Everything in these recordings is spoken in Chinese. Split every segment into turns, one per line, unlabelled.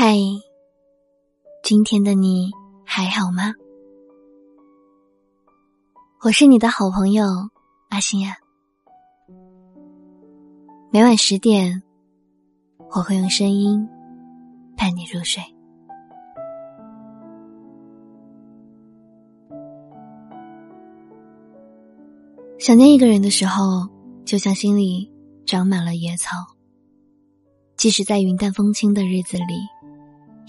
嗨，今天的你还好吗？我是你的好朋友阿星呀。每晚十点，我会用声音伴你入睡。想念一个人的时候，就像心里长满了野草，即使在云淡风轻的日子里。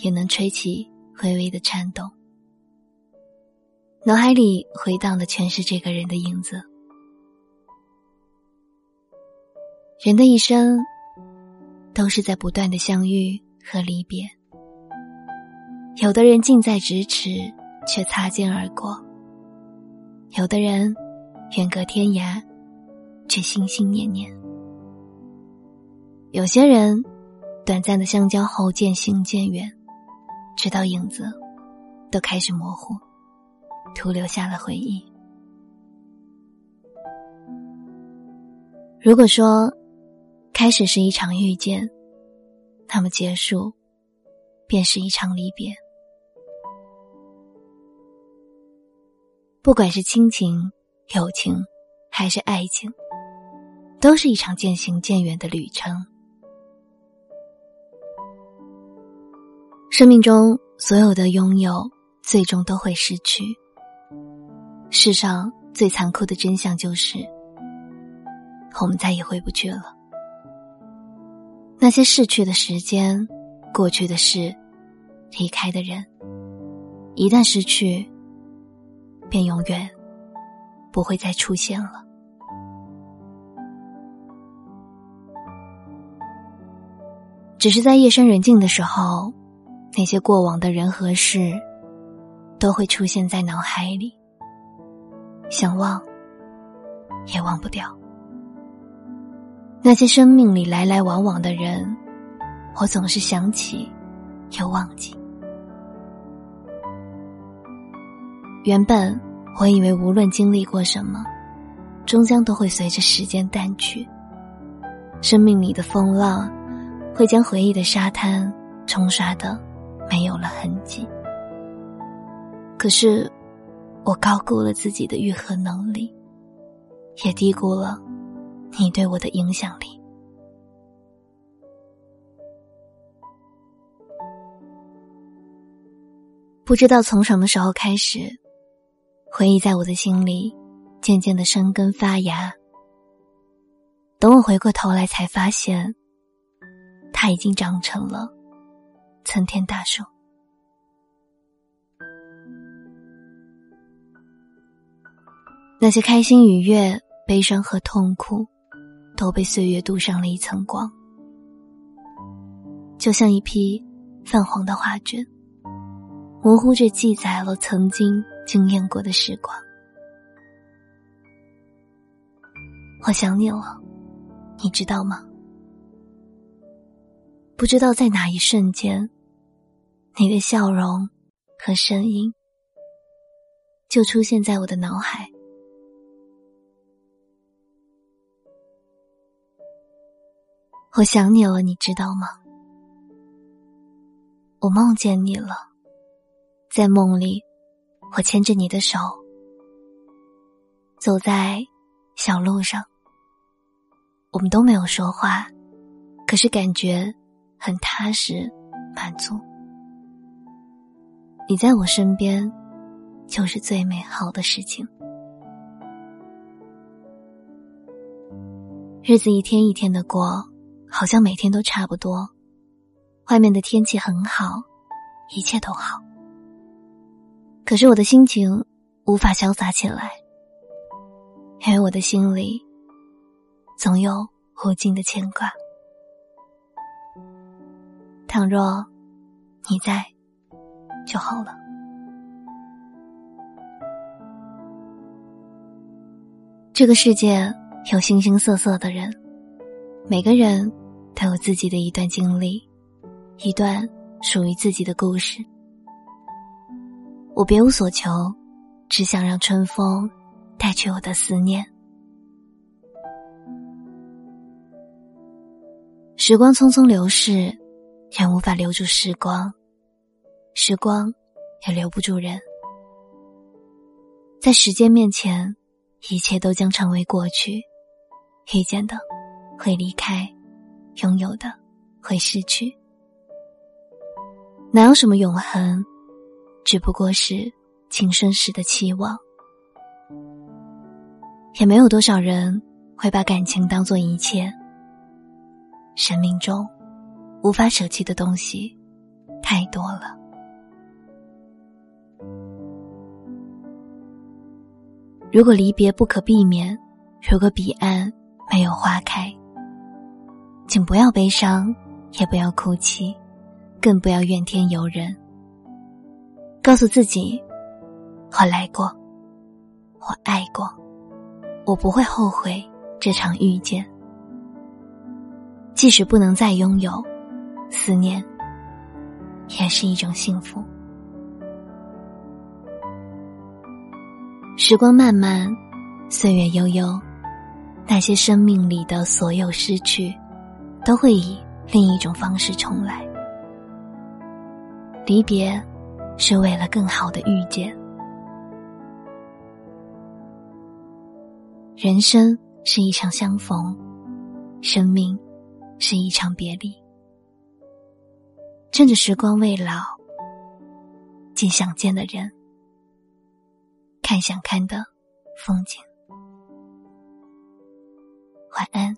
也能吹起微微的颤动，脑海里回荡的全是这个人的影子。人的一生，都是在不断的相遇和离别。有的人近在咫尺，却擦肩而过；有的人远隔天涯，却心心念念。有些人，短暂的相交后渐行渐远。直到影子都开始模糊，徒留下了回忆。如果说开始是一场遇见，那么结束便是一场离别。不管是亲情、友情，还是爱情，都是一场渐行渐远的旅程。生命中所有的拥有，最终都会失去。世上最残酷的真相就是，我们再也回不去了。那些逝去的时间、过去的事、离开的人，一旦失去，便永远不会再出现了。只是在夜深人静的时候。那些过往的人和事，都会出现在脑海里，想忘也忘不掉。那些生命里来来往往的人，我总是想起又忘记。原本我以为无论经历过什么，终将都会随着时间淡去。生命里的风浪，会将回忆的沙滩冲刷的。没有了痕迹，可是我高估了自己的愈合能力，也低估了你对我的影响力。不知道从什么时候开始，回忆在我的心里渐渐的生根发芽。等我回过头来，才发现，它已经长成了。参天大树，那些开心愉悦、悲伤和痛苦，都被岁月镀上了一层光，就像一批泛黄的画卷，模糊着记载了曾经惊艳过的时光。我想你了，你知道吗？不知道在哪一瞬间。你的笑容和声音就出现在我的脑海。我想你了，你知道吗？我梦见你了，在梦里，我牵着你的手，走在小路上。我们都没有说话，可是感觉很踏实，满足。你在我身边，就是最美好的事情。日子一天一天的过，好像每天都差不多。外面的天气很好，一切都好。可是我的心情无法潇洒起来，因为我的心里总有无尽的牵挂。倘若你在。就好了。这个世界有形形色色的人，每个人都有自己的一段经历，一段属于自己的故事。我别无所求，只想让春风带去我的思念。时光匆匆流逝，人无法留住时光，时光也留不住人。在时间面前，一切都将成为过去。遇见的会离开，拥有的会失去。哪有什么永恒？只不过是青春时的期望。也没有多少人会把感情当做一切。生命中无法舍弃的东西太多了。如果离别不可避免，如果彼岸没有花开，请不要悲伤，也不要哭泣，更不要怨天尤人。告诉自己，我来过，我爱过，我不会后悔这场遇见。即使不能再拥有，思念也是一种幸福。时光漫漫，岁月悠悠，那些生命里的所有失去，都会以另一种方式重来。离别，是为了更好的遇见。人生是一场相逢，生命是一场别离。趁着时光未老，见想见的人。看想看的风景，晚安。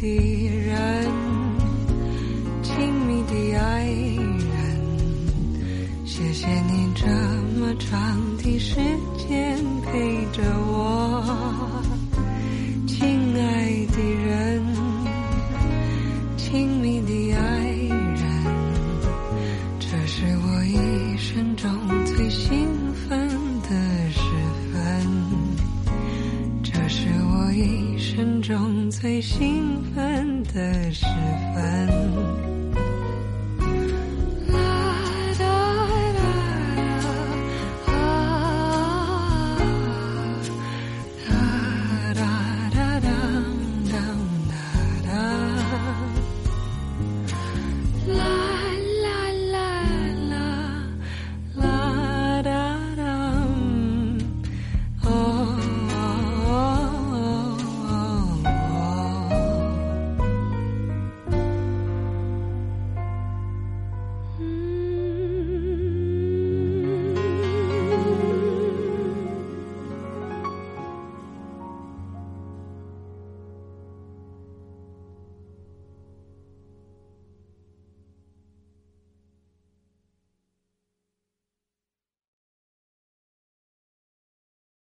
的兴奋的时分。